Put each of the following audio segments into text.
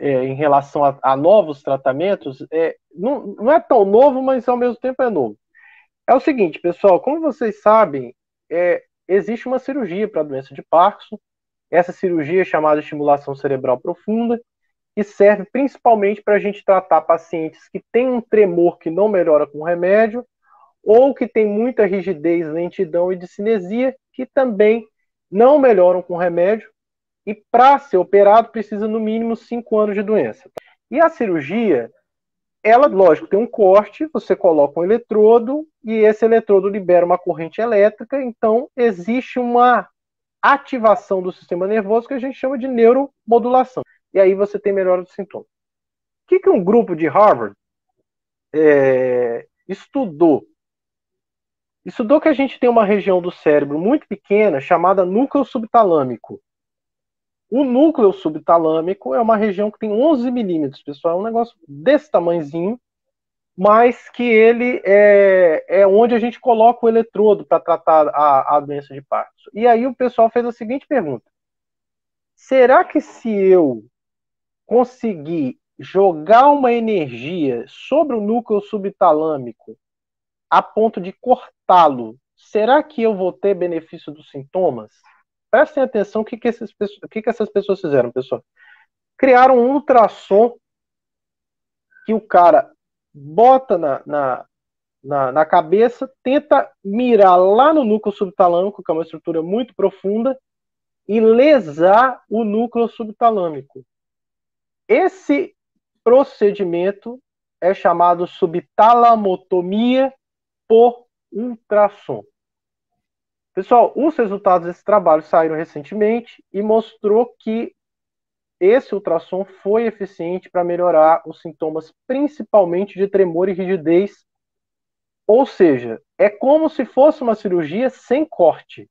é, em relação a, a novos tratamentos, é, não, não é tão novo, mas ao mesmo tempo é novo. É o seguinte, pessoal, como vocês sabem, é, existe uma cirurgia para a doença de Parkinson. Essa cirurgia é chamada estimulação cerebral profunda, que serve principalmente para a gente tratar pacientes que têm um tremor que não melhora com remédio, ou que tem muita rigidez, lentidão e discinesia, que também não melhoram com remédio, e para ser operado precisa no mínimo 5 anos de doença. E a cirurgia, ela, lógico, tem um corte, você coloca um eletrodo e esse eletrodo libera uma corrente elétrica, então existe uma ativação do sistema nervoso que a gente chama de neuromodulação. E aí você tem melhora dos sintomas. O que, que um grupo de Harvard é, estudou? Estudou que a gente tem uma região do cérebro muito pequena chamada núcleo subtalâmico. O núcleo subtalâmico é uma região que tem 11 milímetros, pessoal, é um negócio desse tamanhozinho, mas que ele é, é onde a gente coloca o eletrodo para tratar a, a doença de Parkinson. E aí o pessoal fez a seguinte pergunta: será que se eu conseguir jogar uma energia sobre o núcleo subtalâmico a ponto de cortá-lo, será que eu vou ter benefício dos sintomas? Prestem atenção o que, que, esses, o que, que essas pessoas fizeram, pessoal. Criaram um ultrassom que o cara bota na, na, na, na, cabeça, tenta mirar lá no núcleo subtalâmico, que é uma estrutura muito profunda, e lesar o núcleo subtalâmico. Esse procedimento é chamado subtalamotomia por ultrassom. Pessoal, os resultados desse trabalho saíram recentemente e mostrou que esse ultrassom foi eficiente para melhorar os sintomas, principalmente de tremor e rigidez. Ou seja, é como se fosse uma cirurgia sem corte,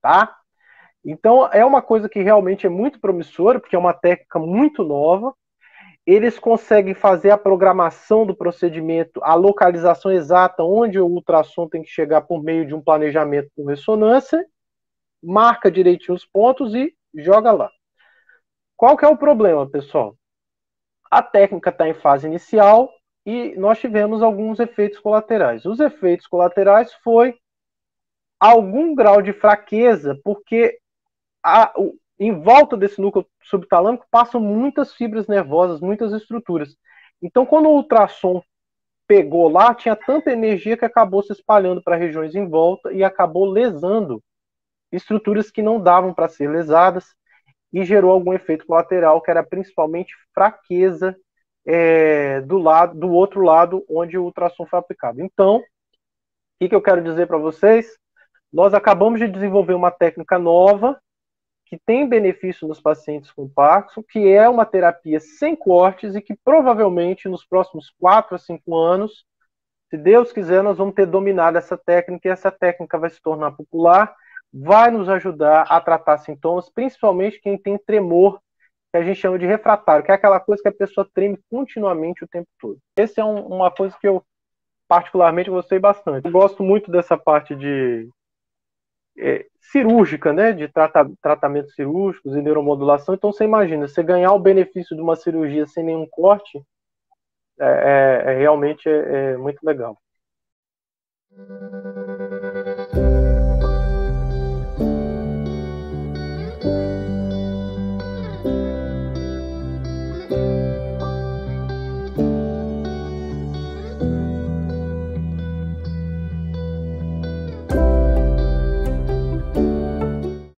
tá? Então é uma coisa que realmente é muito promissora, porque é uma técnica muito nova eles conseguem fazer a programação do procedimento, a localização exata onde o ultrassom tem que chegar por meio de um planejamento com ressonância, marca direitinho os pontos e joga lá. Qual que é o problema, pessoal? A técnica está em fase inicial e nós tivemos alguns efeitos colaterais. Os efeitos colaterais foi algum grau de fraqueza, porque a, em volta desse núcleo subtalâmico passam muitas fibras nervosas, muitas estruturas. Então, quando o ultrassom pegou lá, tinha tanta energia que acabou se espalhando para regiões em volta e acabou lesando estruturas que não davam para ser lesadas e gerou algum efeito colateral, que era principalmente fraqueza é, do lado, do outro lado onde o ultrassom foi aplicado. Então, o que, que eu quero dizer para vocês? Nós acabamos de desenvolver uma técnica nova que tem benefício nos pacientes com Parkinson, que é uma terapia sem cortes e que provavelmente nos próximos 4 a 5 anos, se Deus quiser, nós vamos ter dominado essa técnica e essa técnica vai se tornar popular, vai nos ajudar a tratar sintomas, principalmente quem tem tremor, que a gente chama de refratário, que é aquela coisa que a pessoa treme continuamente o tempo todo. Essa é um, uma coisa que eu particularmente gostei bastante. Eu gosto muito dessa parte de é, cirúrgica, né, de trata, tratamentos cirúrgicos e neuromodulação. Então você imagina, você ganhar o benefício de uma cirurgia sem nenhum corte, é, é, é realmente é, é muito legal.